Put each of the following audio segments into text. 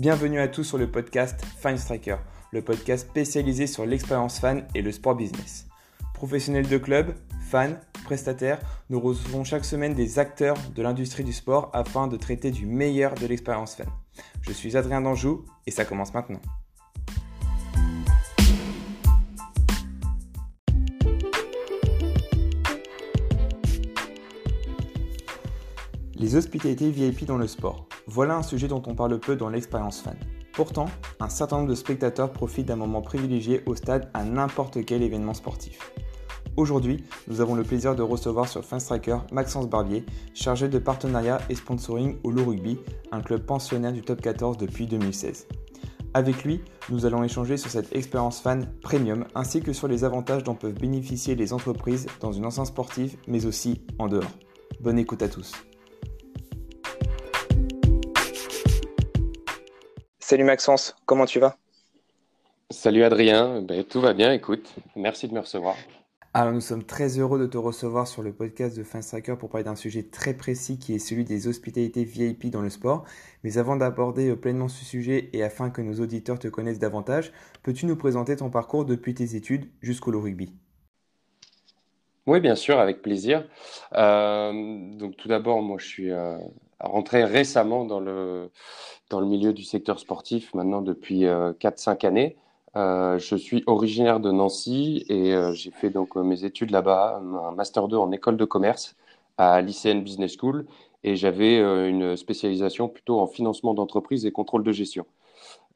Bienvenue à tous sur le podcast Fine Striker, le podcast spécialisé sur l'expérience fan et le sport business. Professionnels de club, fans, prestataires, nous recevons chaque semaine des acteurs de l'industrie du sport afin de traiter du meilleur de l'expérience fan. Je suis Adrien Danjou et ça commence maintenant. Les hospitalités VIP dans le sport. Voilà un sujet dont on parle peu dans l'expérience fan. Pourtant, un certain nombre de spectateurs profitent d'un moment privilégié au stade à n'importe quel événement sportif. Aujourd'hui, nous avons le plaisir de recevoir sur Striker Maxence Barbier, chargé de partenariat et sponsoring au Loup Rugby, un club pensionnaire du top 14 depuis 2016. Avec lui, nous allons échanger sur cette expérience fan premium ainsi que sur les avantages dont peuvent bénéficier les entreprises dans une enceinte sportive mais aussi en dehors. Bonne écoute à tous. Salut Maxence, comment tu vas? Salut Adrien, ben, tout va bien, écoute, merci de me recevoir. Alors nous sommes très heureux de te recevoir sur le podcast de Finstracker pour parler d'un sujet très précis qui est celui des hospitalités VIP dans le sport. Mais avant d'aborder euh, pleinement ce sujet et afin que nos auditeurs te connaissent davantage, peux-tu nous présenter ton parcours depuis tes études jusqu'au rugby? Oui, bien sûr, avec plaisir. Euh, donc tout d'abord, moi je suis euh, rentré récemment dans le, dans le milieu du secteur sportif maintenant depuis 4-5 euh, années. Euh, je suis originaire de Nancy et euh, j'ai fait donc mes études là-bas, un master 2 en école de commerce à l'ICN Business School et j'avais une spécialisation plutôt en financement d'entreprise et contrôle de gestion.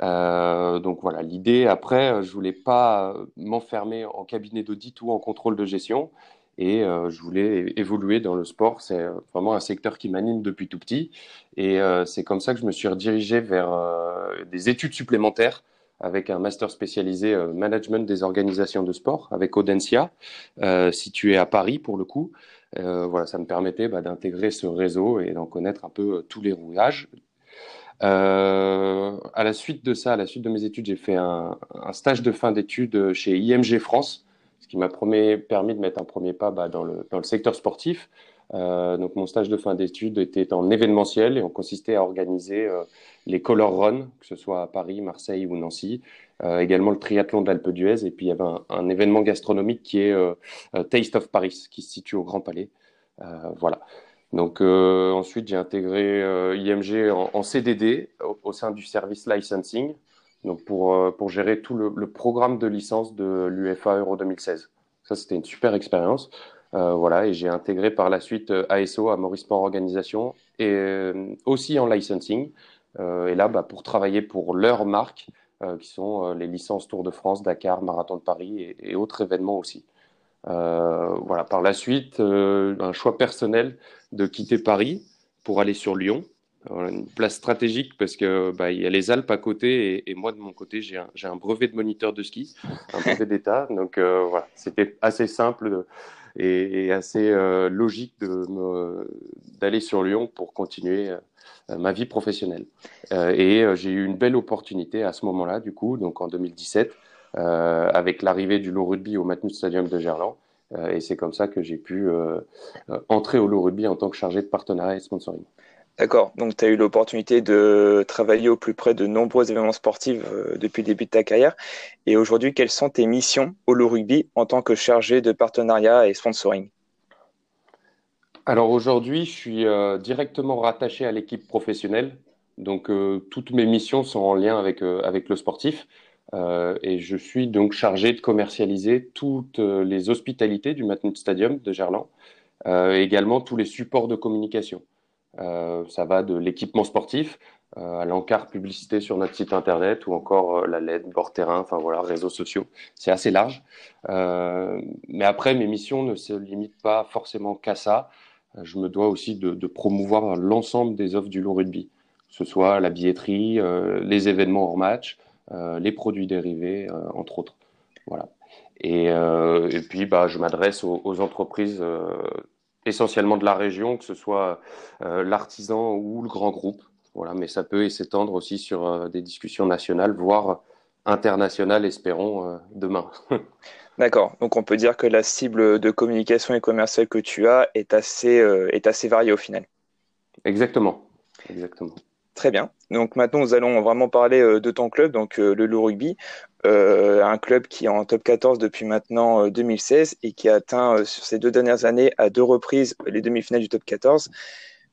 donc voilà, l'idée après, je voulais pas m'enfermer en cabinet d'audit ou en contrôle de gestion et euh, je voulais évoluer dans le sport. C'est euh, vraiment un secteur qui m'anime depuis tout petit. Et euh, c'est comme ça que je me suis redirigé vers des études supplémentaires avec un master spécialisé management des organisations de sport avec Audencia, situé à Paris pour le coup. voilà, ça me permettait bah, d'intégrer ce réseau et d'en connaître un peu tous les rouages. à la suite de ça, à la suite de mes études, j'ai fait un, stage de fin d'études chez IMG France, ce qui m'a permis de mettre un premier pas bah, dans, le, dans, le, secteur sportif. Euh, donc mon stage de fin d'études était en événementiel et on consistait à organiser euh, les Color Run, que ce soit à Paris, Marseille ou Nancy, euh, également le triathlon de l'Alpe d'Huez et puis il y avait un, événement gastronomique qui est Taste of Paris, qui se situe au Grand Palais. voilà. Donc ensuite j'ai intégré IMG en, CDD au, sein du service licensing donc pour, euh, pour gérer tout le, programme de licence de l'UFA Euro 2016. Ça, c'était une super expérience. Euh, voilà, et j'ai intégré par la suite euh, ASO, à Maurice Sport Organisation, et aussi en licensing. Et là, bah, pour travailler pour leurs marques, qui sont les licences Tour de France, Dakar, Marathon de Paris et, et autres événements aussi. voilà, par la suite, un choix personnel de quitter Paris pour aller sur Lyon une place stratégique parce que bah, il y a les Alpes à côté et, moi de mon côté j'ai un, brevet de moniteur de ski, un brevet d'État. Donc euh, voilà, c'était assez simple et, assez euh, logique d'aller sur Lyon pour continuer euh, ma vie professionnelle. et j'ai eu une belle opportunité à ce moment-là, du coup, donc en 2017, avec l'arrivée du Low Rugby au Matmut Stadium de Gerland. et c'est comme ça que j'ai pu entrer au Low Rugby en tant que chargé de partenariat et sponsoring. D'accord, donc tu as eu l'opportunité de travailler au plus près de nombreux événements sportifs euh, depuis le début de ta carrière. Et aujourd'hui, quelles sont tes missions au Low Rugby en tant que chargé de partenariat et sponsoring? Alors aujourd'hui, je suis euh, directement rattaché à l'équipe professionnelle. Donc euh, toutes mes missions sont en lien avec, avec le sportif. et je suis donc chargé de commercialiser toutes les hospitalités du Matmut Stadium de Gerland, également tous les supports de communication. Euh, ça va de l'équipement sportif euh, à l'encart publicité sur notre site internet ou encore euh, la LED, bord terrain, enfin voilà, réseaux sociaux. C'est assez large. mais après, mes missions ne se limitent pas forcément qu'à ça. Je me dois aussi de, promouvoir l'ensemble des offres du low rugby, que ce soit la billetterie, les événements hors match, les produits dérivés, entre autres. Voilà. Et, puis, bah, je m'adresse aux, entreprises essentiellement de la région, que ce soit euh, l'artisan ou le grand groupe. Voilà, mais ça peut s'étendre aussi sur euh, des discussions nationales, voire internationales, espérons, euh, demain. D'accord. Donc on peut dire que la cible de communication et commerciale que tu as est assez, est assez variée au final. Exactement. Exactement. Très bien. Donc maintenant, nous allons vraiment parler de ton club, donc le Loup Rugby, un club qui est en top 14 depuis maintenant 2016 et qui a atteint sur ces deux dernières années à deux reprises les demi-finales du top 14.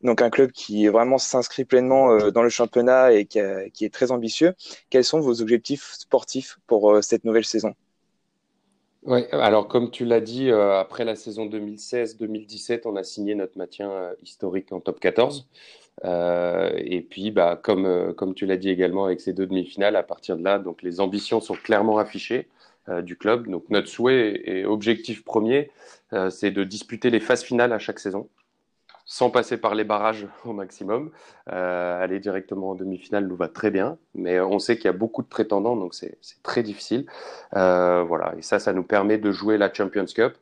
Donc un club qui vraiment s'inscrit pleinement dans le championnat et qui, est très ambitieux. Quels sont vos objectifs sportifs pour cette nouvelle saison? Oui, alors comme tu l'as dit, euh, après la saison 2016-2017, on a signé notre maintien euh, historique en top 14. Euh, et puis, bah, comme, comme tu l'as dit également avec ces deux demi-finales, à partir de là, donc les ambitions sont clairement affichées du club. Donc notre souhait et objectif premier, c'est de disputer les phases finales à chaque saison sans passer par les barrages au maximum. Euh, aller directement en demi-finale nous va très bien, mais on sait qu'il y a beaucoup de prétendants, donc c'est très difficile. Euh, voilà, et ça, ça nous permet de jouer la Champions Cup euh,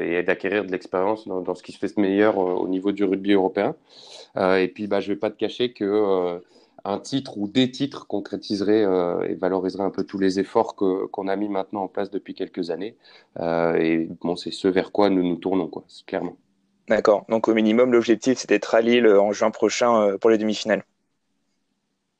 et d'acquérir de l'expérience dans, ce qui se fait de meilleur au niveau du rugby européen. et puis, bah, je ne vais pas te cacher que un titre ou des titres concrétiseraient et valoriseraient un peu tous les efforts qu'on a mis maintenant en place depuis quelques années. et bon, c'est ce vers quoi nous nous tournons, quoi, clairement. D'accord. Donc au minimum, l'objectif, c'est d'être à Lille euh, en juin prochain euh, pour les demi-finales.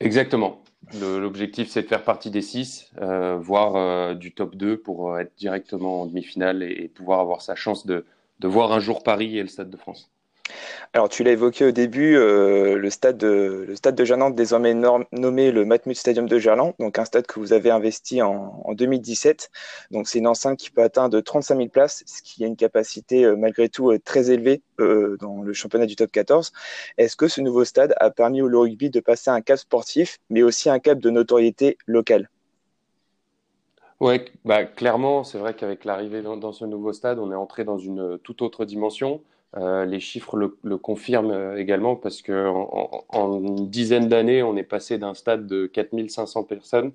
Exactement. L'objectif, c'est de faire partie des six, euh, voire du top 2 pour être directement en demi-finale et, pouvoir avoir sa chance de voir un jour Paris et le Stade de France. Alors, tu l'as évoqué au début, euh, le, stade de, le Gerland, désormais nommé le Matmut Stadium de Gerland, donc un stade que vous avez investi en, 2017. Donc, c'est une enceinte qui peut atteindre 35 000 places, ce qui a une capacité euh, malgré tout euh, très élevée dans le championnat du top 14. Est-ce que ce nouveau stade a permis au rugby de passer un cap sportif, mais aussi un cap de notoriété locale? Oui, bah, clairement, c'est vrai qu'avec l'arrivée dans, ce nouveau stade, on est entré dans une toute autre dimension. Euh, les chiffres le, confirment euh, également parce qu'en en, une dizaine d'années, on est passé d'un stade de 4500 personnes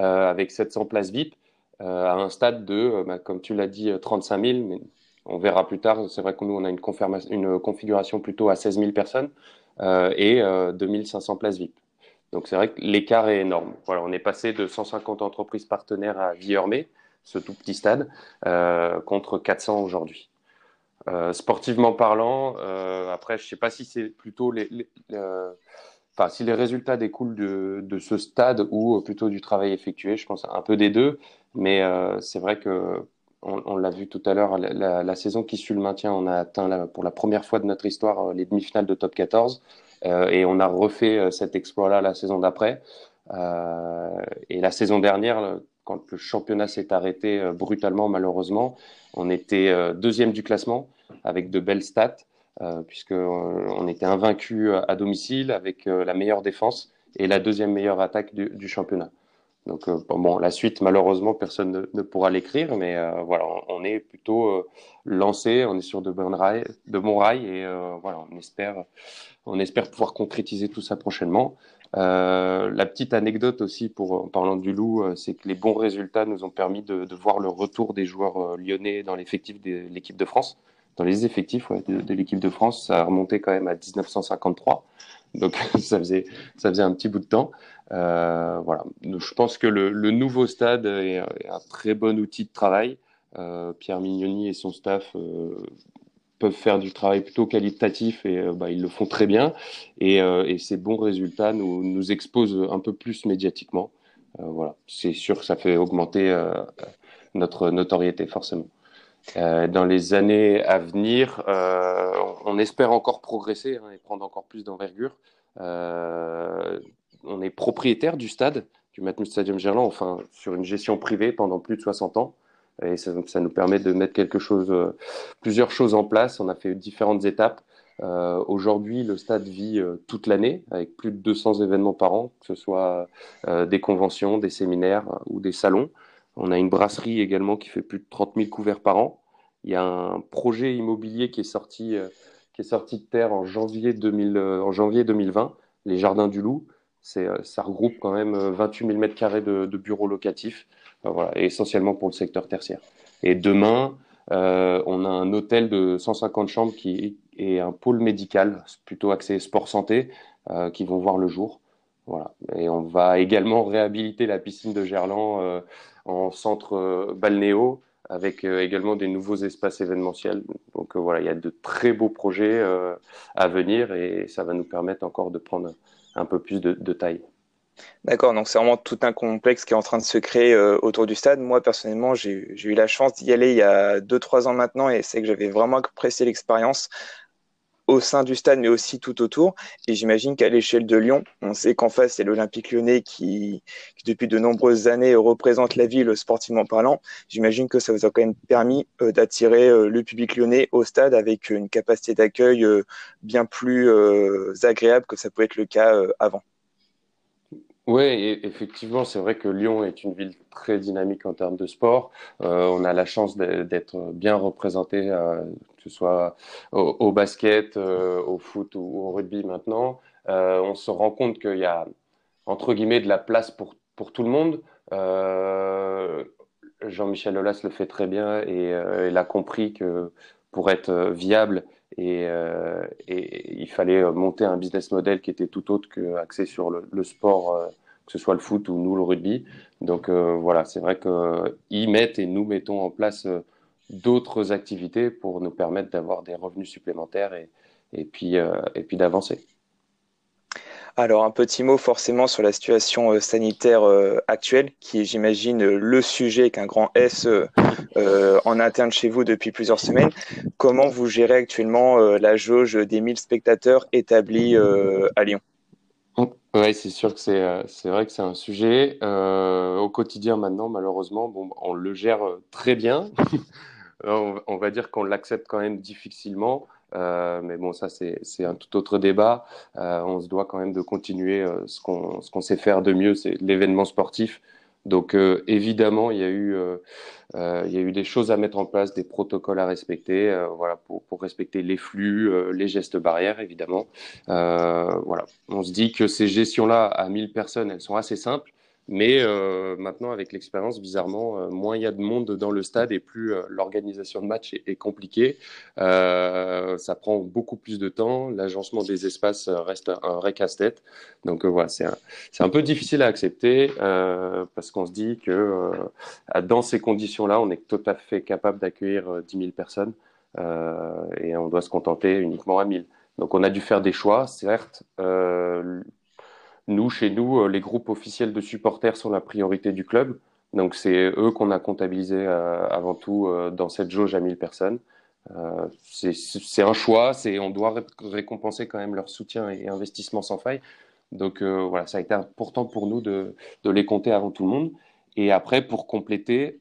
euh, avec 700 places VIP à un stade de, bah, comme tu l'as dit, 35 000. Mais on verra plus tard. C'est vrai que nous, on a une, une, configuration plutôt à 16 000 personnes et 2500 places VIP. Donc c'est vrai que l'écart est énorme. Voilà, on est passé de 150 entreprises partenaires à Viormé, ce tout petit stade, contre 400 aujourd'hui. Euh, sportivement parlant, euh, après, je ne sais pas si c'est plutôt les, enfin, si les résultats découlent de, ce stade ou plutôt du travail effectué. Je pense un peu des deux, mais euh, c'est vrai que on, l'a vu tout à l'heure, la, saison qui suit le maintien, on a atteint pour la première fois de notre histoire les demi-finales de top 14 et on a refait cet exploit-là la saison d'après. et la saison dernière, quand le championnat s'est arrêté brutalement, malheureusement, on était deuxième du classement avec de belles stats, euh, puisqu'on euh, était invaincu à domicile avec euh, la meilleure défense et la deuxième meilleure attaque du, championnat. Donc bon, la suite, malheureusement, personne ne, pourra l'écrire, mais voilà, on, est plutôt lancé, on est sur de, bons rails, de bons rails et voilà, on espère, on espère pouvoir concrétiser tout ça prochainement. la petite anecdote aussi, en parlant du loup, c'est que les bons résultats nous ont permis de voir le retour des joueurs lyonnais dans l'effectif de l'équipe de France dans les effectifs de, l'équipe de France, ça a remonté quand même à 1953. Donc ça faisait, un petit bout de temps. Euh, voilà. je pense que le, nouveau stade est, un très bon outil de travail. Euh, Pierre Mignoni et son staff euh, peuvent faire du travail plutôt qualitatif et bah, ils le font très bien. Et, ces bons résultats nous, nous, exposent un peu plus médiatiquement. voilà. C'est sûr que ça fait augmenter notre notoriété forcément. Euh, dans les années à venir, euh, on espère encore progresser hein, et prendre encore plus d'envergure. Euh, on est propriétaire du stade, du Matmut Stadium Gerland, enfin sur une gestion privée pendant plus de 60 ans. Et ça, nous permet de mettre quelque chose, plusieurs choses en place. On a fait différentes étapes. Aujourd'hui, le stade vit toute l'année avec plus de 200 événements par an, que ce soit des conventions, des séminaires ou des salons. On a une brasserie également qui fait plus de 30 000 couverts par an. Il y a un projet immobilier qui est sorti, euh, qui est sorti de terre en janvier, 2000, euh, en janvier 2020, les Jardins du Loup. Euh, ça regroupe quand même 28 000 mètres carrés de, bureaux locatifs, voilà, essentiellement pour le secteur tertiaire. Et demain, on a un hôtel de 150 chambres qui est un pôle médical, plutôt axé sport santé, qui vont voir le jour. Et on va également réhabiliter la piscine de Gerland en centre euh, balnéo avec euh, également des nouveaux espaces événementiels. Donc euh, voilà, il y a de très beaux projets à venir et ça va nous permettre encore de prendre un peu plus de, taille. D'accord, donc c'est vraiment tout un complexe qui est en train de se créer autour du stade. Moi, personnellement, j'ai eu la chance d'y aller il y a 2-3 ans maintenant et c'est que j'avais vraiment apprécié l'expérience au sein du stade, mais aussi tout autour. Et j'imagine qu'à l'échelle de Lyon, on sait qu'en face, c'est l'Olympique lyonnais qui, depuis de nombreuses années, représente la ville sportivement parlant. J'imagine que ça vous a quand même permis euh, d'attirer euh, le public lyonnais au stade avec une capacité d'accueil euh, bien plus agréable que ça pouvait être le cas avant. Oui, effectivement, c'est vrai que Lyon est une ville très dynamique en termes de sport. on a la chance d'être bien représenté que ce soit au, basket, euh, au foot ou, au rugby maintenant, euh, on se rend compte qu'il y a, entre guillemets, de la place pour, pour tout le monde. Euh, Jean-Michel Aulas le fait très bien et il a compris que pour être viable, et, et, il fallait monter un business model qui était tout autre que axé sur le, sport, que ce soit le foot ou nous le rugby. Donc voilà, c'est vrai qu'ils mettent et nous mettons en place d'autres activités pour nous permettre d'avoir des revenus supplémentaires et, et puis, euh, et puis d'avancer. Alors un petit mot forcément sur la situation euh, sanitaire euh, actuelle, qui est j'imagine le sujet avec un grand S en interne chez vous depuis plusieurs semaines. Comment vous gérez actuellement la jauge des 1000 spectateurs établis à Lyon? Oui, c'est sûr que c'est vrai que c'est un sujet. au quotidien maintenant, malheureusement, bon, on le gère très bien. on, va dire qu'on l'accepte quand même difficilement. Euh, mais bon, ça, c'est un tout autre débat. Euh, on se doit quand même de continuer euh, ce qu'on sait faire de mieux, c'est l'événement sportif. Donc, évidemment, il y, a eu, des choses à mettre en place, des protocoles à respecter, voilà, pour, pour, respecter les flux, les gestes barrières, évidemment. voilà. On se dit que ces gestions-là à 1000 personnes, elles sont assez simples. Mais euh, maintenant, avec l'expérience, bizarrement, euh, moins il y a de monde dans le stade et plus euh, l'organisation de match est, compliquée. ça prend beaucoup plus de temps. L'agencement des espaces reste un vrai casse-tête. Donc voilà, c'est un, un, peu difficile à accepter parce qu'on se dit que dans ces conditions-là, on est tout à fait capable d'accueillir 10 000 personnes et on doit se contenter uniquement à 1000. Donc on a dû faire des choix, certes. Nous, chez nous, euh, les groupes officiels de supporters sont la priorité du club. Donc, c'est eux qu'on a comptabilisés euh, avant tout euh, dans cette jauge à 1000 personnes. c'est un choix, on doit récompenser quand même leur soutien et investissement sans faille. Donc voilà, ça a été important pour nous de, les compter avant tout le monde. Et après, pour compléter,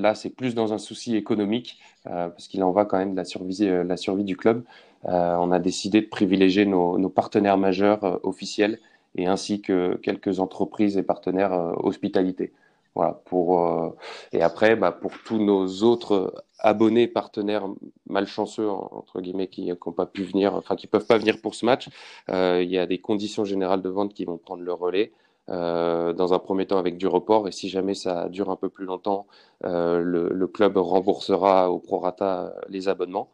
là, c'est plus dans un souci économique, parce qu'il en va quand même de la survie, survie du club. Euh, on a décidé de privilégier nos, partenaires majeurs euh, officiels et ainsi que quelques entreprises et partenaires euh, hospitalité. Voilà, pour, et après, bah, pour tous nos autres abonnés, partenaires malchanceux, entre guillemets, qui n'ont pas pu venir, enfin, qui peuvent pas venir pour ce match, il y a des conditions générales de vente qui vont prendre le relais. Dans un premier temps avec du report et si jamais ça dure un peu plus longtemps, le, le, club remboursera au prorata les abonnements.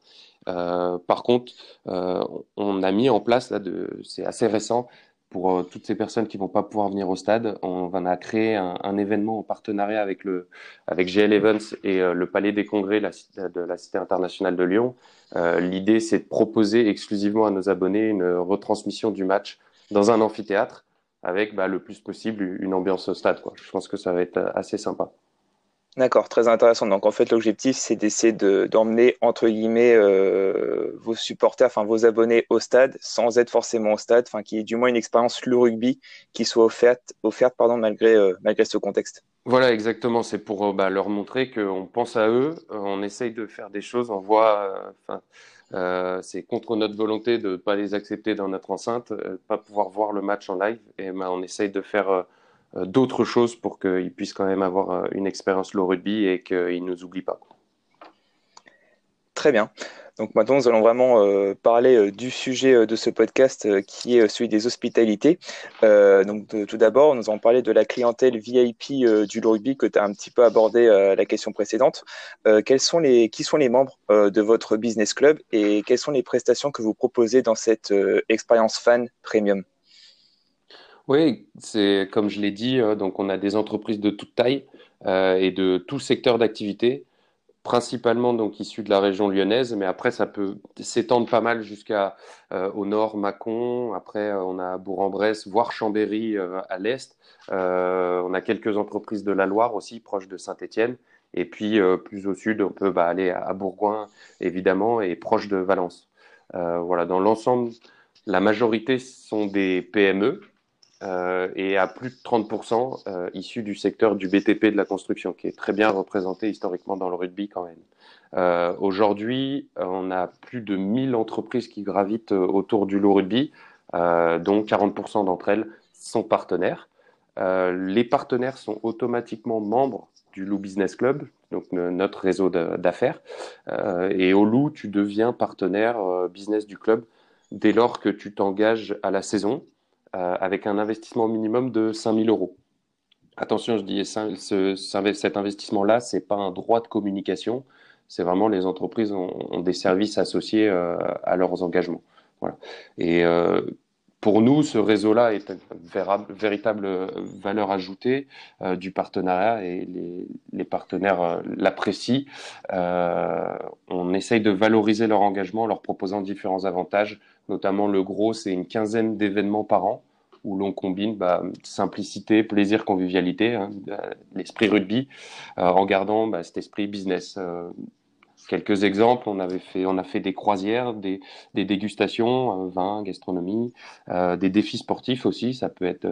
Euh, par contre, euh, on a mis en place, là, c'est assez récent, pour euh, toutes ces personnes qui vont pas pouvoir venir au stade, on va créé un, événement en partenariat avec, le, avec GL Evans et le Palais des Congrès de la Cité internationale de Lyon. L'idée, c'est de proposer exclusivement à nos abonnés une retransmission du match dans un amphithéâtre avec bah, le plus possible une ambiance au stade. Quoi. Je pense que ça va être assez sympa. D'accord, très intéressant. Donc en fait, l'objectif, c'est d'essayer d'emmener entre guillemets euh, vos supporters, enfin vos abonnés au stade, sans être forcément au stade, enfin qu'il y ait du moins une expérience le rugby qui soit offerte, offerte pardon, malgré euh, malgré ce contexte. Voilà, exactement. C'est pour euh, bah, leur montrer qu'on pense à eux, on essaye de faire des choses, on voit, enfin. c'est contre notre volonté de ne pas les accepter dans notre enceinte, de pas pouvoir voir le match en live, et bah, on essaye de faire euh, d'autres choses pour qu'ils puissent quand même avoir euh, une expérience low rugby et qu'ils ne nous oublient pas. Très bien. Donc maintenant, nous allons vraiment euh, parler du sujet de ce podcast qui est celui des hospitalités. donc tout d'abord, nous allons parler de la clientèle VIP du rugby que tu as un petit peu abordé la question précédente. qui sont les membres de votre business club et quelles sont les prestations que vous proposez dans cette expérience fan premium? Oui, c'est comme je l'ai dit, euh, donc on a des entreprises de toute taille euh, et de tout secteur d'activité. Principalement donc issu de la région lyonnaise, mais après ça peut s'étendre pas mal jusqu'à euh, au nord, Mâcon. Après, euh, on a Bourg-en-Bresse, voire Chambéry euh, à l'est. on a quelques entreprises de la Loire aussi, proches de Saint-Étienne. Et puis plus au sud, on peut bah, aller à, Bourgoin évidemment et proche de Valence. voilà, dans l'ensemble, la majorité sont des PME, euh, et à plus de 30% euh, issus du secteur du BTP de la construction, qui est très bien représenté historiquement dans le rugby quand même. Euh, Aujourd'hui, on a plus de 1000 entreprises qui gravitent euh, autour du loup rugby, dont 40% d'entre elles sont partenaires. les partenaires sont automatiquement membres du Loup Business Club, donc notre réseau d'affaires. et au Loup, tu deviens partenaire business du club dès lors que tu t'engages à la saison avec un investissement minimum de 5 000 euros. Attention, je dis ce, cet investissement-là, ce n'est pas un droit de communication, c'est vraiment les entreprises ont, des services associés euh, à leurs engagements. Et euh, pour nous, ce réseau-là est une véritable valeur ajoutée du partenariat et les partenaires l'apprécient. on essaye de valoriser leur engagement en leur proposant différents avantages Notamment, le gros, c'est une quinzaine d'événements par an où l'on combine bah, simplicité, plaisir, convivialité, hein, euh, l'esprit rugby, euh, en gardant bah, cet esprit business. Euh, quelques exemples, on avait fait, on a fait des croisières, des, dégustations, vin, gastronomie, des défis sportifs aussi. Ça peut être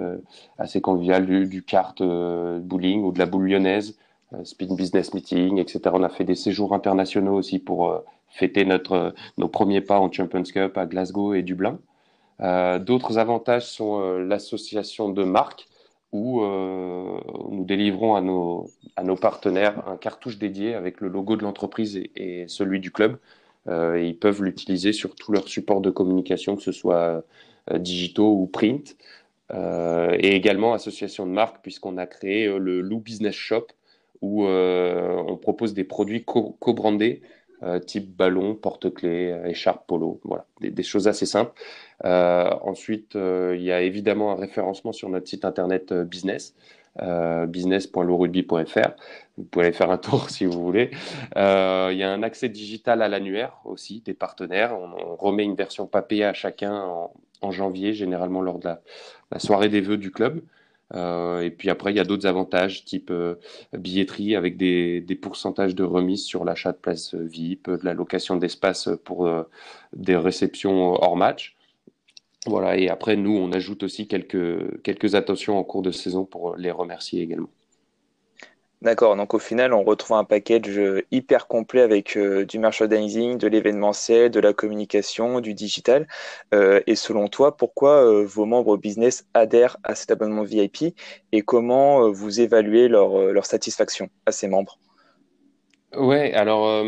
assez convivial du, du kart, bowling ou de la boule lyonnaise, speed business meeting, etc. On a fait des séjours internationaux aussi pour fêter notre, nos premiers pas en Champions Cup à Glasgow et Dublin. Euh, D'autres avantages sont euh, l'association de marques où euh, nous délivrons à nos, à nos partenaires un cartouche dédié avec le logo de l'entreprise et, celui du club. Ils peuvent l'utiliser sur tous leurs supports de communication, que ce soit digitaux ou print. et également association de marques puisqu'on a créé le Lou Business Shop où on propose des produits co-brandés euh, type ballon, porte-clés, euh, écharpe, polo, voilà, des, choses assez simples. Euh, ensuite, il y a évidemment un référencement sur notre site internet business. Euh. Vous pouvez aller faire un tour si vous voulez. Il y a un accès digital à l'annuaire aussi des partenaires. On, remet une version papier à chacun en, janvier, généralement lors de la soirée des vœux du club. Euh, et puis après, il y a d'autres avantages, type euh, billetterie avec des, pourcentages de remise sur l'achat de places VIP, de la location d'espace pour euh, des réceptions hors match. Voilà, et après, nous, on ajoute aussi quelques, quelques attentions en cours de saison pour les remercier également. D'accord, donc au final, on retrouve un package euh, hyper complet avec euh, du merchandising, de l'événementiel, de la communication, du digital. Euh, et selon toi, pourquoi vos membres business adhèrent à cet abonnement VIP et comment vous évaluez leur, leur, satisfaction à ces membres? Ouais, alors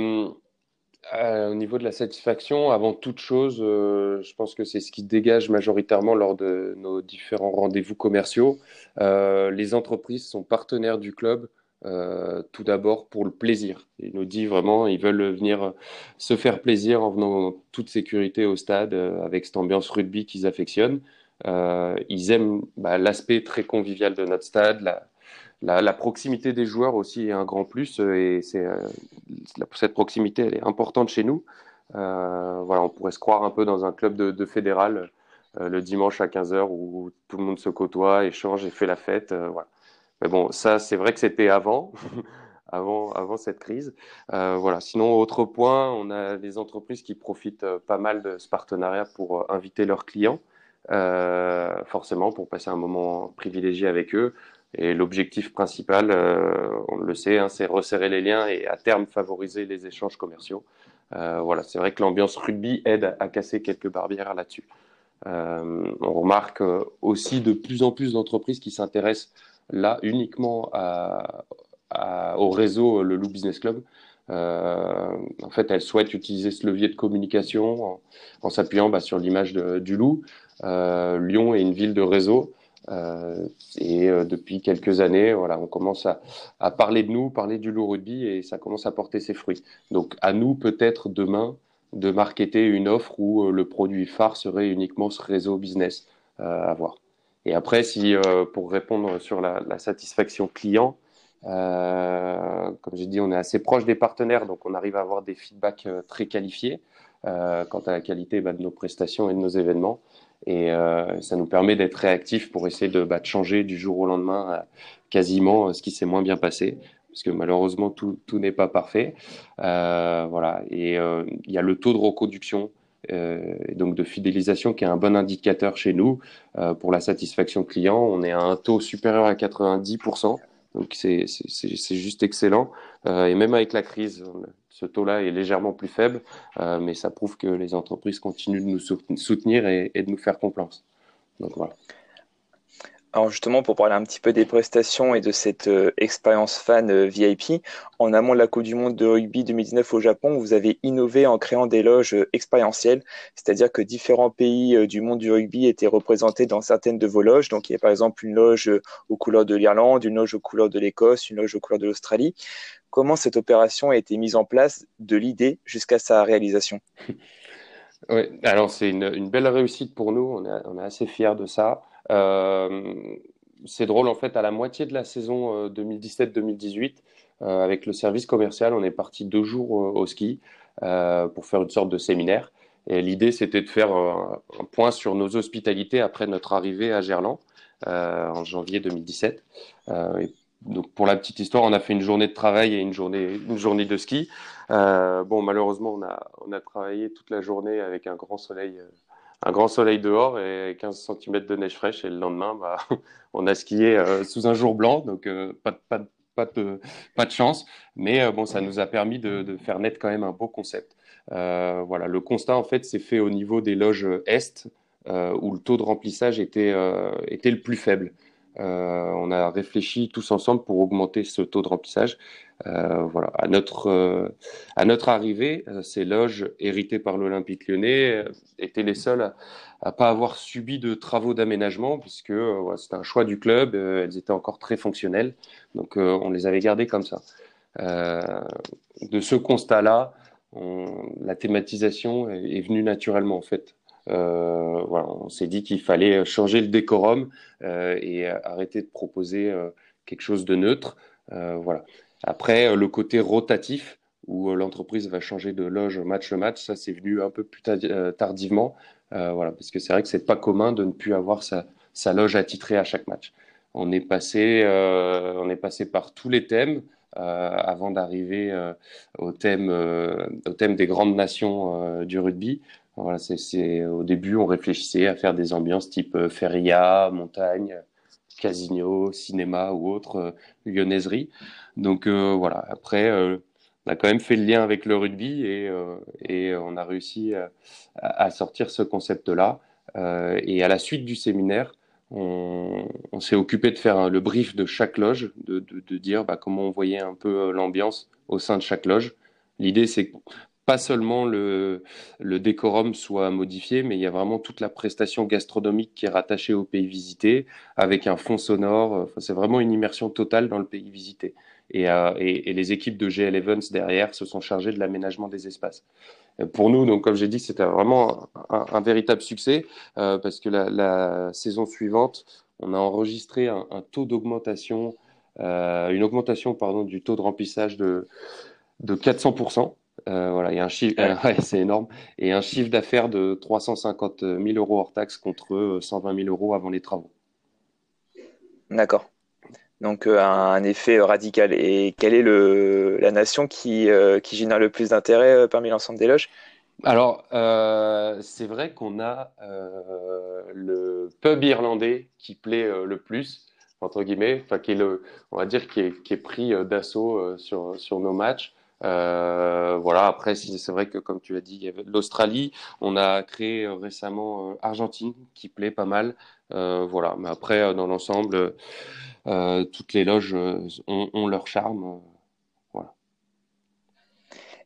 au niveau de la satisfaction, avant toute chose, je pense que c'est ce qui dégage majoritairement lors de nos différents rendez-vous commerciaux. les entreprises sont partenaires du club euh, tout d'abord pour le plaisir. Ils nous disent vraiment, ils veulent venir se faire plaisir en venant en toute sécurité au stade euh, avec cette ambiance rugby qu'ils affectionnent. Euh, ils aiment bah, l'aspect très convivial de notre stade, la, proximité des joueurs aussi est un grand plus et cette proximité elle est importante chez nous. voilà, on pourrait se croire un peu dans un club de, fédéral le dimanche à 15h où tout le monde se côtoie, échange et fait la fête. Mais bon, ça, c'est vrai que c'était avant, avant, cette crise. Euh, voilà. Sinon, autre point, on a des entreprises qui profitent euh, pas mal de ce partenariat pour euh, inviter leurs clients, forcément pour passer un moment privilégié avec eux. Et l'objectif principal, on le sait, hein, c'est resserrer les liens et à terme favoriser les échanges commerciaux. Voilà, c'est vrai que l'ambiance rugby aide à casser quelques barrières là-dessus. on remarque aussi de plus en plus d'entreprises qui s'intéressent là uniquement au réseau Le Loup Business Club. Euh, en fait, elle souhaite utiliser ce levier de communication en, s'appuyant bah, sur l'image du loup. Euh, Lyon est une ville de réseau. Euh, et depuis quelques années, voilà, on commence à, à, parler de nous, parler du loup rugby, et ça commence à porter ses fruits. Donc, à nous peut-être demain de marketer une offre où le produit phare serait uniquement ce réseau business à voir. Et après, si euh, pour répondre sur la, la satisfaction client, comme j'ai dit, on est assez proche des partenaires, donc on arrive à avoir des feedbacks très qualifiés quant à la qualité bah, de nos prestations et de nos événements. Et ça nous permet d'être réactifs pour essayer de, bah, de, changer du jour au lendemain quasiment ce qui s'est moins bien passé parce que malheureusement tout, tout n'est pas parfait. Euh, voilà. Et euh, il y a le taux de reconduction, euh, donc de fidélisation, qui est un bon indicateur chez nous pour la satisfaction client. On est à un taux supérieur à 90%, donc c'est juste excellent. et même avec la crise, ce taux-là est légèrement plus faible, mais ça prouve que les entreprises continuent de nous soutenir et, et de nous faire confiance. Donc voilà. Alors justement, pour parler un petit peu des prestations et de cette euh, expérience fan euh, VIP, en amont de la Coupe du Monde de rugby 2019 au Japon, vous avez innové en créant des loges euh, expérientielles, c'est-à-dire que différents pays du monde du rugby étaient représentés dans certaines de vos loges. Donc il y a par exemple une loge aux couleurs de l'Irlande, une loge aux couleurs de l'Écosse, une loge aux couleurs de l'Australie. Comment cette opération a été mise en place de l'idée jusqu'à sa réalisation? Oui, alors c'est une, belle réussite pour nous, on on est assez fiers de ça. Euh, c'est drôle, en fait, à la moitié de la saison 2017-2018, euh, euh, avec le service commercial, on est parti deux jours au ski pour faire une sorte de séminaire. Et l'idée, c'était de faire un, point sur nos hospitalités après notre arrivée à Gerland en janvier 2017. et donc, pour la petite histoire, on a fait une journée de travail et une journée, une journée de ski. bon, malheureusement, on a travaillé toute la journée avec un grand soleil un grand soleil dehors et 15 cm de neige fraîche. Et le lendemain, bah, on a skié euh, sous un jour blanc, donc euh, pas, de, chance. Mais euh, bon, ça nous a permis de, faire naître quand même un beau concept. voilà, le constat en fait s'est fait au niveau des loges est, où le taux de remplissage était, le plus faible. On a réfléchi tous ensemble pour augmenter ce taux de remplissage. Euh, voilà. À notre, euh, à arrivée, ces loges héritées par l'Olympique lyonnais étaient les seules à, ne pas avoir subi de travaux d'aménagement, puisque c'était un choix du club, elles étaient encore très fonctionnelles, donc on les avait gardées comme ça. de ce constat-là, la thématisation est, venue naturellement en fait. Euh, voilà, on s'est dit qu'il fallait changer le décorum euh, et arrêter de proposer euh, quelque chose de neutre. voilà. Après, le côté rotatif, où l'entreprise va changer de loge match-match, ça c'est venu un peu plus tardivement, voilà, parce que c'est vrai que c'est pas commun de ne plus avoir sa, sa, loge attitrée à chaque match. On est passé, on est passé par tous les thèmes. avant d'arriver au thème, au thème des grandes nations du rugby. Voilà, c'est, au début, on réfléchissait à faire des ambiances type euh, feria, montagne, casino, cinéma ou autre euh, lyonnaiserie. Donc euh, voilà, après, on a quand même fait le lien avec le rugby et, on a réussi à, sortir ce concept-là. et à la suite du séminaire, on, s'est occupé de faire le brief de chaque loge, de dire bah, comment on voyait un peu l'ambiance au sein de chaque loge. L'idée, c'est pas seulement le, décorum soit modifié, mais il y a vraiment toute la prestation gastronomique qui est rattachée au pays visité, avec un fond sonore. c'est vraiment une immersion totale dans le pays visité. Et, euh, les équipes de GL Events derrière se sont chargées de l'aménagement des espaces. pour nous, donc comme j'ai dit, c'était vraiment un, véritable succès euh, parce que la, saison suivante, on a enregistré un, taux d'augmentation, euh, une augmentation pardon du taux de remplissage de de 400 euh, voilà, il y a un chiffre, ouais, c'est énorme, et un chiffre d'affaires de 350 000 euros hors taxe contre 120 euh, 000 euros avant les travaux. D'accord. Donc euh, un effet radical. Et quelle est le, la nation qui, qui génère le plus d'intérêt parmi l'ensemble des loges? Alors, c'est vrai qu'on a le pub irlandais qui plaît le plus, entre guillemets, enfin qui est le, on va dire qui est, qui est pris d'assaut sur, sur nos matchs. Euh, voilà. Après, c'est vrai que comme tu l'as dit, il y avait l'Australie. On a créé euh, récemment euh, Argentine, qui plaît pas mal. voilà. Mais après, dans l'ensemble, toutes les loges ont, leur charme. voilà.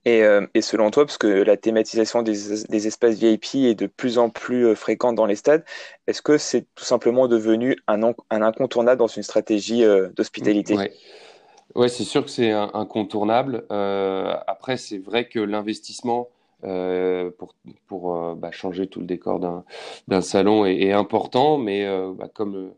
Et, et, selon toi, parce que la thématisation des, des, espaces VIP est de plus en plus fréquente dans les stades, est-ce que c'est tout simplement devenu un, un, incontournable dans une stratégie d'hospitalité? Ouais, c'est sûr que c'est incontournable. Euh, après, c'est vrai que l'investissement euh, pour, pour euh, bah, changer tout le décor d'un salon est, important, mais bah, comme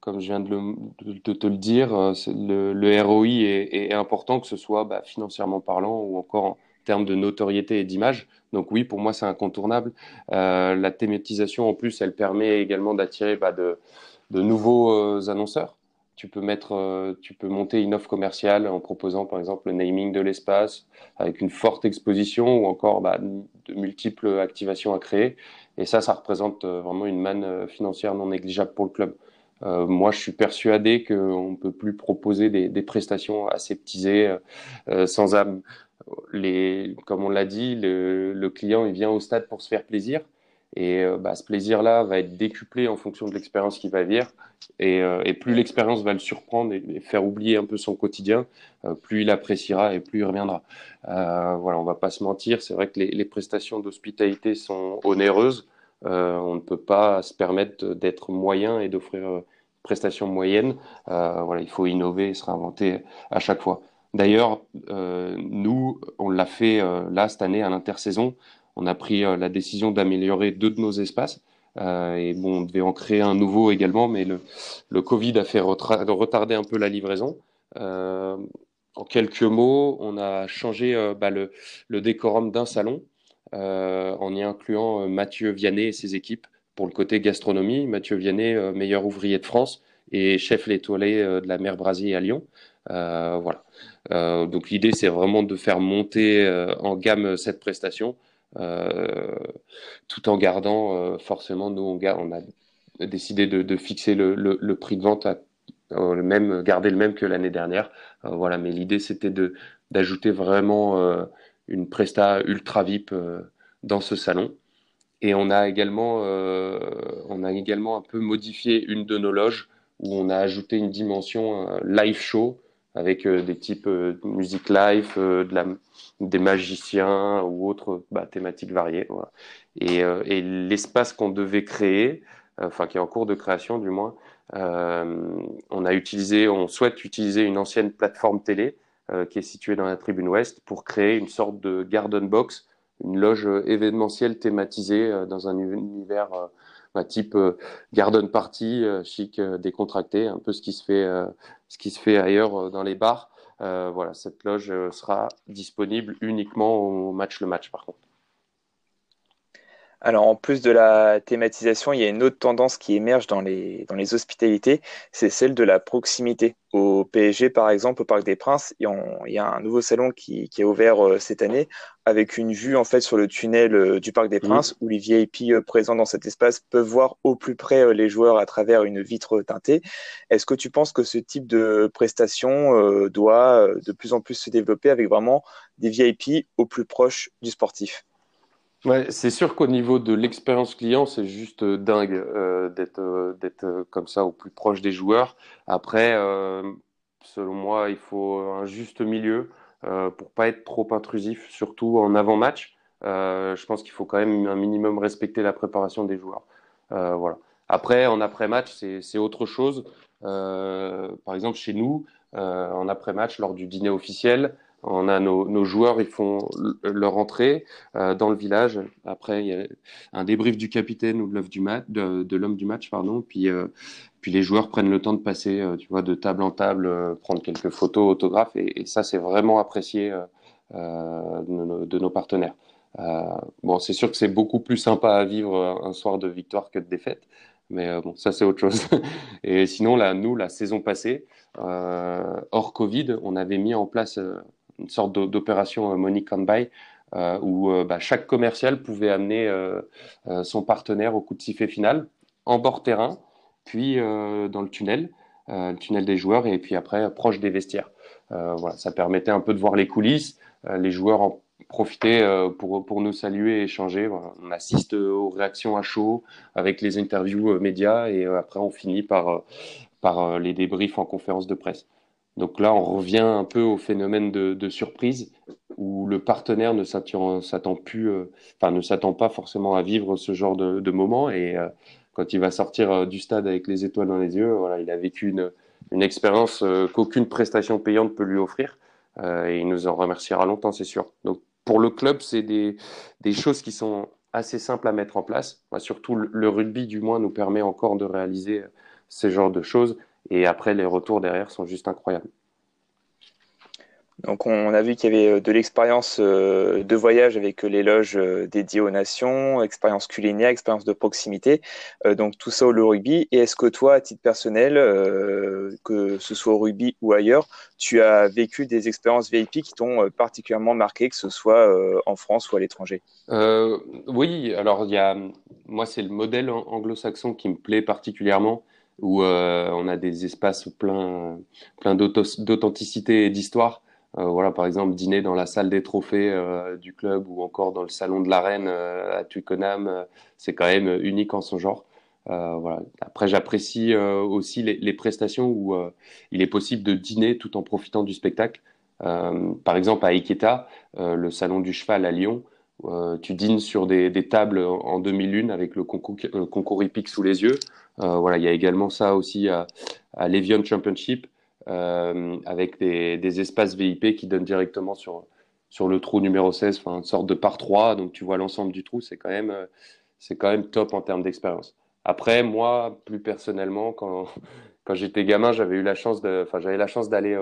comme je viens de, te le dire, le, ROI est, important, que ce soit bah, financièrement parlant ou encore en termes de notoriété et d'image. Donc oui, pour moi, c'est incontournable. la thématisation, en plus, elle permet également d'attirer bah, de, nouveaux annonceurs tu peux mettre, euh, tu peux monter une offre commerciale en proposant par exemple le naming de l'espace avec une forte exposition ou encore bah, de multiples activations à créer. Et ça, ça représente euh, vraiment une manne euh, financière non négligeable pour le club. moi, je suis persuadé qu'on ne peut plus proposer des, prestations aseptisées, sans âme. Les, comme on l'a dit, le, le, client il vient au stade pour se faire plaisir. Et euh, bah, ce plaisir-là va être décuplé en fonction de l'expérience qu'il va vivre. Et, euh, plus l'expérience va le surprendre et, faire oublier un peu son quotidien, euh, plus il appréciera et plus il reviendra. voilà, on va pas se mentir, c'est vrai que les, les prestations d'hospitalité sont onéreuses. on ne peut pas se permettre d'être moyen et d'offrir une prestation moyenne. voilà, il faut innover et se réinventer à chaque fois. D'ailleurs, nous, on l'a fait là cette année à l'intersaison on a pris euh, la décision d'améliorer deux de nos espaces. Euh, et bon, on devait en créer un nouveau également, mais le, Covid a fait retarder un peu la livraison. Euh, en quelques mots, on a changé bah, le, décorum d'un salon en y incluant Mathieu Vianney et ses équipes pour le côté gastronomie. Mathieu Vianney, meilleur ouvrier de France et chef l'étoilé de la mer Brasier à Lyon. voilà. donc l'idée, c'est vraiment de faire monter en gamme cette prestation tout en gardant euh, forcément, nous, on, a décidé de, fixer le, prix de vente à le même, garder le même que l'année dernière. Euh, voilà, mais l'idée c'était de d'ajouter vraiment une presta ultra VIP dans ce salon. Et on a également, on a également un peu modifié une de nos loges où on a ajouté une dimension live show avec des types de musique live, la des magiciens ou autres bah, thématiques variées. Et, euh, l'espace qu'on devait créer, euh, enfin qui est en cours de création du moins, euh, on a utilisé, on souhaite utiliser une ancienne plateforme télé qui est située dans la tribune ouest pour créer une sorte de garden box, une loge événementielle thématisée dans un univers bah, type garden party, chic, décontracté, un peu ce qui se fait, ce qui se fait ailleurs dans les bars. Euh, voilà, cette loge euh, sera disponible uniquement au match le match par contre. Alors, en plus de la thématisation, il y a une autre tendance qui émerge dans les, dans les hospitalités, c'est celle de la proximité. Au PSG, par exemple, au Parc des Princes, il y a, un nouveau salon qui, qui est ouvert euh, cette année avec une vue en fait sur le tunnel euh, du Parc des Princes où les VIP euh, présents dans cet espace peuvent voir au plus près les joueurs à travers une vitre teintée. Est-ce que tu penses que ce type de prestation doit de plus en plus se développer avec vraiment des VIP au plus proche du sportif? C'est sûr qu'au niveau de l'expérience client, c'est juste euh, dingue euh, d'être euh, comme ça au plus proche des joueurs. Après, selon moi, il faut un juste milieu pour pas être trop intrusif, surtout en avant-match. je pense qu'il faut quand même un minimum respecter la préparation des joueurs. voilà. Après, en après-match, c'est autre chose. par exemple, chez nous, en après-match, lors du dîner officiel, on a nos, joueurs, ils font leur entrée euh, dans le village. Après, il y a un débrief du capitaine ou de l'homme du match, de, pardon. Puis, euh, puis les joueurs prennent le temps de passer, euh, tu vois, de table en table, prendre quelques photos, autographes, et, ça, c'est vraiment apprécié de nos, partenaires. bon, c'est sûr que c'est beaucoup plus sympa à vivre un soir de victoire que de défaite, mais bon, ça c'est autre chose. et sinon, là, nous, la saison passée, hors Covid, on avait mis en place une sorte d'opération euh, money can buy euh, où euh, bah, chaque commercial pouvait amener son partenaire au coup de sifflet final en bord terrain, puis dans le tunnel, le tunnel des joueurs, et puis après proche des vestiaires. voilà, ça permettait un peu de voir les coulisses. les joueurs en profitaient pour, pour nous saluer et échanger. On assiste aux réactions à chaud avec les interviews médias et après on finit par, par les débriefs en conférence de presse. Donc là, on revient un peu au phénomène de, surprise où le partenaire ne s'attend plus, euh, ne s'attend pas forcément à vivre ce genre de, moment et euh, quand il va sortir euh, du stade avec les étoiles dans les yeux, voilà, il a vécu une, expérience qu'aucune prestation payante peut lui offrir et il nous en remerciera longtemps, c'est sûr. Donc pour le club, c'est des, choses qui sont assez simples à mettre en place. surtout le rugby, du moins, nous permet encore de réaliser ces genres de choses. Et après, les retours derrière sont juste incroyables. Donc on a vu qu'il y avait euh, de l'expérience euh, de voyage avec euh, les loges dédiées aux nations, expérience culinaire, expérience de proximité, donc tout ça au rugby. Et est-ce que toi, à titre personnel, que ce soit au rugby ou ailleurs, tu as vécu des expériences VIP qui t'ont particulièrement marqué, que ce soit en France ou à l'étranger? Oui, alors il y a, moi c'est le modèle anglo-saxon qui me plaît particulièrement où on a des espaces pleins plein d'authenticité et d'histoire. Euh, voilà, par exemple, dîner dans la salle des trophées euh, du club ou encore dans le salon de l'arène euh, à Twickenham, c'est quand même unique en son genre. voilà. Après, j'apprécie aussi les, les, prestations où il est possible de dîner tout en profitant du spectacle. par exemple, à Iketa, le salon du cheval à Lyon, tu dînes sur des, tables en demi-lune avec le concours, concours hippique sous les yeux. voilà, il y a également ça aussi à, l'Evian Championship. Euh, avec des, espaces VIP qui donnent directement sur, sur le trou numéro 16, enfin, une sorte de par 3, donc tu vois l'ensemble du trou, c'est quand, même, euh, quand même top en termes d'expérience. Après, moi, plus personnellement, quand, quand j'étais gamin, j'avais eu la chance de, enfin, d'aller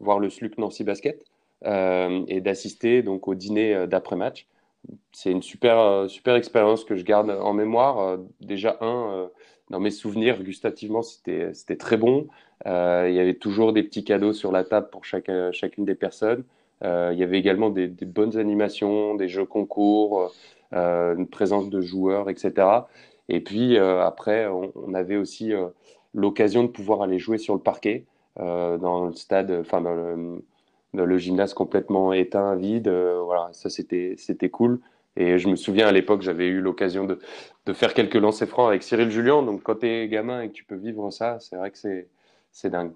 voir le SLUC Nancy Basket euh, et d'assister donc au dîner d'après-match. C'est une super, super expérience que je garde en mémoire. déjà, un, dans mes souvenirs, gustativement, c'était, très bon. Euh, il y avait toujours des petits cadeaux sur la table pour chaque, chacune des personnes. Euh, il y avait également des, bonnes animations, des jeux concours, euh, une présence de joueurs, etc. Et puis après, on, avait aussi l'occasion de pouvoir aller jouer sur le parquet dans le stade, le gymnase complètement éteint, vide. voilà, ça c'était c'était cool. Et je me souviens à l'époque, j'avais eu l'occasion de, de, faire quelques lancers francs avec Cyril Julien. Donc quand tu es gamin et que tu peux vivre ça, c'est vrai que c'est c'est dingue.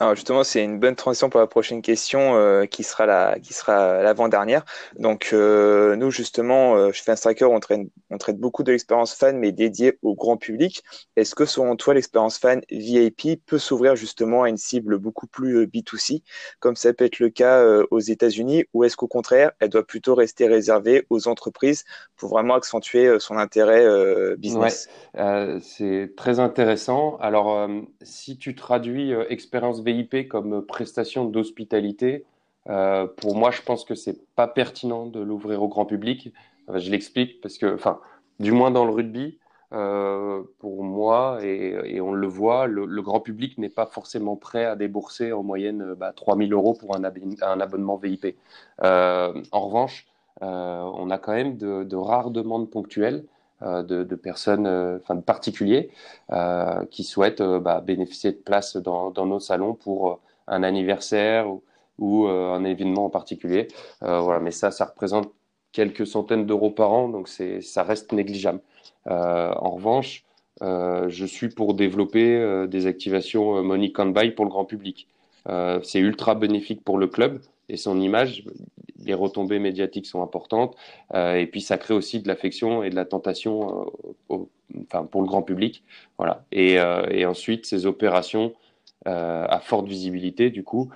Alors justement, c'est une bonne transition pour la prochaine question euh, qui sera la qui sera l'avant-dernière. Donc euh, nous justement, euh, chez Striker, on traite, on traite beaucoup de l'expérience fan, mais dédiée au grand public. Est-ce que selon toi, l'expérience fan VIP peut s'ouvrir justement à une cible beaucoup plus euh, B2C, comme ça peut être le cas aux États-Unis, ou est-ce qu'au contraire, elle doit plutôt rester réservée aux entreprises pour vraiment accentuer son intérêt business? Ouais, C'est très intéressant. Alors si tu traduis expérience VIP comme prestation d'hospitalité, euh, pour moi, je pense que c'est pas pertinent de l'ouvrir au grand public. je l'explique parce que, enfin, du moins dans le rugby, euh, pour moi, et, on le voit, le, grand public n'est pas forcément prêt à débourser en moyenne bah, 3000 euros pour un, abonnement VIP. Euh, en revanche, on a quand même de, rares demandes ponctuelles euh, de, de, personnes, euh, enfin de particuliers, euh, qui souhaitent bah, bénéficier de places dans, nos salons pour un anniversaire ou, un événement en particulier. voilà, mais ça, ça représente quelques centaines d'euros par an, donc ça reste négligeable. en revanche, je suis pour développer des activations money can buy pour le grand public. c'est ultra bénéfique pour le club et son image les retombées médiatiques sont importantes. Euh, et puis, ça crée aussi de l'affection et de la tentation euh, enfin, pour le grand public. Voilà. Et, euh, ensuite, ces opérations à forte visibilité, du coup,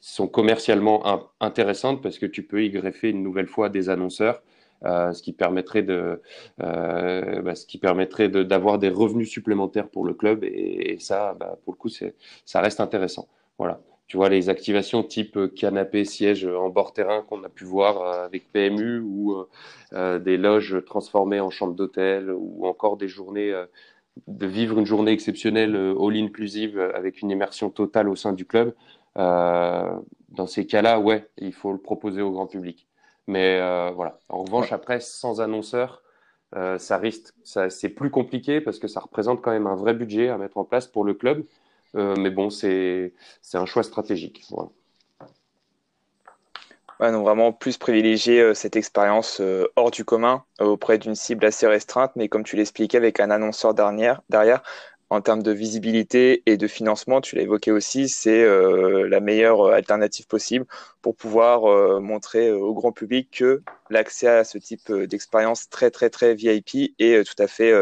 sont commercialement intéressantes parce que tu peux y greffer une nouvelle fois des annonceurs. ce qui permettrait de, bah, ce qui permettrait d'avoir des revenus supplémentaires pour le club et, ça, bah, pour le coup, ça reste intéressant. Voilà tu vois, les activations type euh, canapé, siège en bord terrain qu'on a pu voir euh, avec PMU ou euh, des loges transformées en chambre d'hôtel ou encore des journées, de vivre une journée exceptionnelle all inclusive avec une immersion totale au sein du club. dans ces cas-là, ouais, il faut le proposer au grand public. Mais voilà. En revanche, après, sans annonceur, ça risque, ça, c'est plus compliqué parce que ça représente quand même un vrai budget à mettre en place pour le club. Euh, mais bon, c'est un choix stratégique. donc vraiment plus privilégier euh, cette expérience euh, hors du commun auprès d'une cible assez restreinte, mais comme tu l'expliquais avec un annonceur derrière en termes de visibilité et de financement, tu l'as évoqué aussi, c'est euh, la meilleure euh, alternative possible pour pouvoir euh, montrer au grand public que l'accès à ce type d'expérience très très très VIP est tout à fait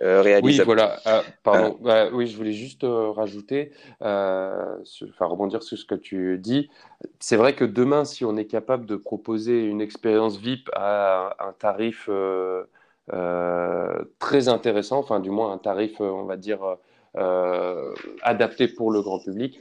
réalisable. Oui, voilà. Ah, pardon. Bah, oui, je voulais juste rajouter, enfin rebondir sur ce que tu dis. C'est vrai que demain, si on est capable de proposer une expérience VIP à un tarif très intéressant, enfin du moins un tarif, on va dire, adapté pour le grand public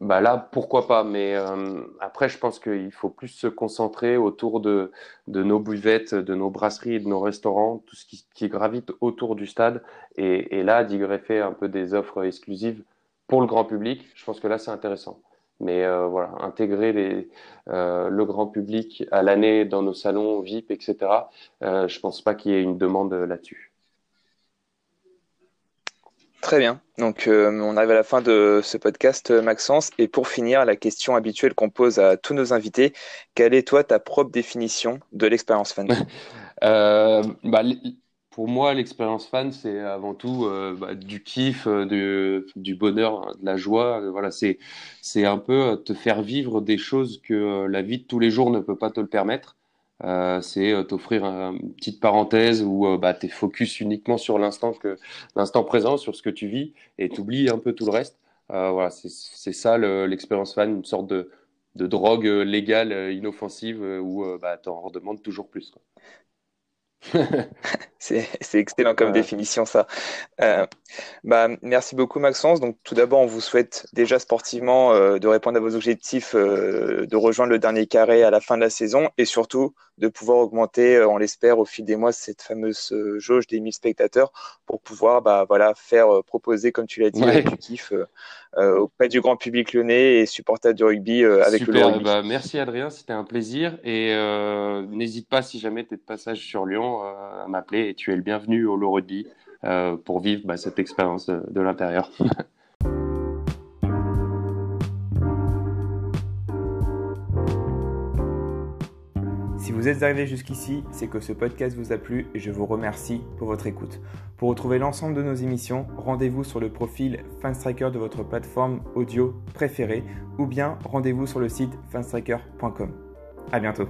bah là, pourquoi pas. Mais euh, après, je pense qu'il faut plus se concentrer autour de, nos buvettes, de nos brasseries de nos restaurants, tout ce qui, qui gravite autour du stade. Et, et là, d'y greffer un peu des offres exclusives pour le grand public, je pense que là, c'est intéressant. Mais euh, voilà, intégrer les, euh, le grand public à l'année dans nos salons VIP, etc., euh, je pense pas qu'il y ait une demande là-dessus. Très bien. Donc, on arrive à la fin de ce podcast, Maxence. Et pour finir, la question habituelle qu'on pose à tous nos invités quelle est, toi, ta propre définition de l'expérience fan? Bah, Pour moi, l'expérience fan, c'est avant tout bah, du kiff, du bonheur, de la joie. Voilà, c'est un peu te faire vivre des choses que la vie de tous les jours ne peut pas te le permettre. Euh, c'est euh, t'offrir une petite parenthèse où euh, bah, tu es focus uniquement sur l'instant que l'instant présent, sur ce que tu vis, et tu oublies un peu tout le reste. voilà, c'est ça l'expérience fan, une sorte de, de drogue légale, inoffensive, où bah, tu en redemandes toujours plus. c'est excellent comme définition ça. Euh, bah, merci beaucoup Maxence. Donc tout d'abord on vous souhaite déjà sportivement euh, de répondre à vos objectifs, euh, de rejoindre le dernier carré à la fin de la saison et surtout de pouvoir augmenter, on l'espère, au fil des mois cette fameuse jauge des 1000 spectateurs pour pouvoir bah, voilà, faire proposer, comme tu l'as dit, du kiff auprès du grand public lyonnais et supporter du rugby avec le rugby. Bah, merci Adrien, c'était un plaisir et n'hésite pas si jamais tu es de passage sur Lyon euh, à m'appeler et tu es le bienvenu au Low euh, pour vivre bah, cette expérience de, l'intérieur. Si vous êtes arrivé jusqu'ici, c'est que ce podcast vous a plu et je vous remercie pour votre écoute. Pour retrouver l'ensemble de nos émissions, rendez-vous sur le profil Fanstriker de votre plateforme audio préférée ou bien rendez-vous sur le site fanstriker.com. À bientôt.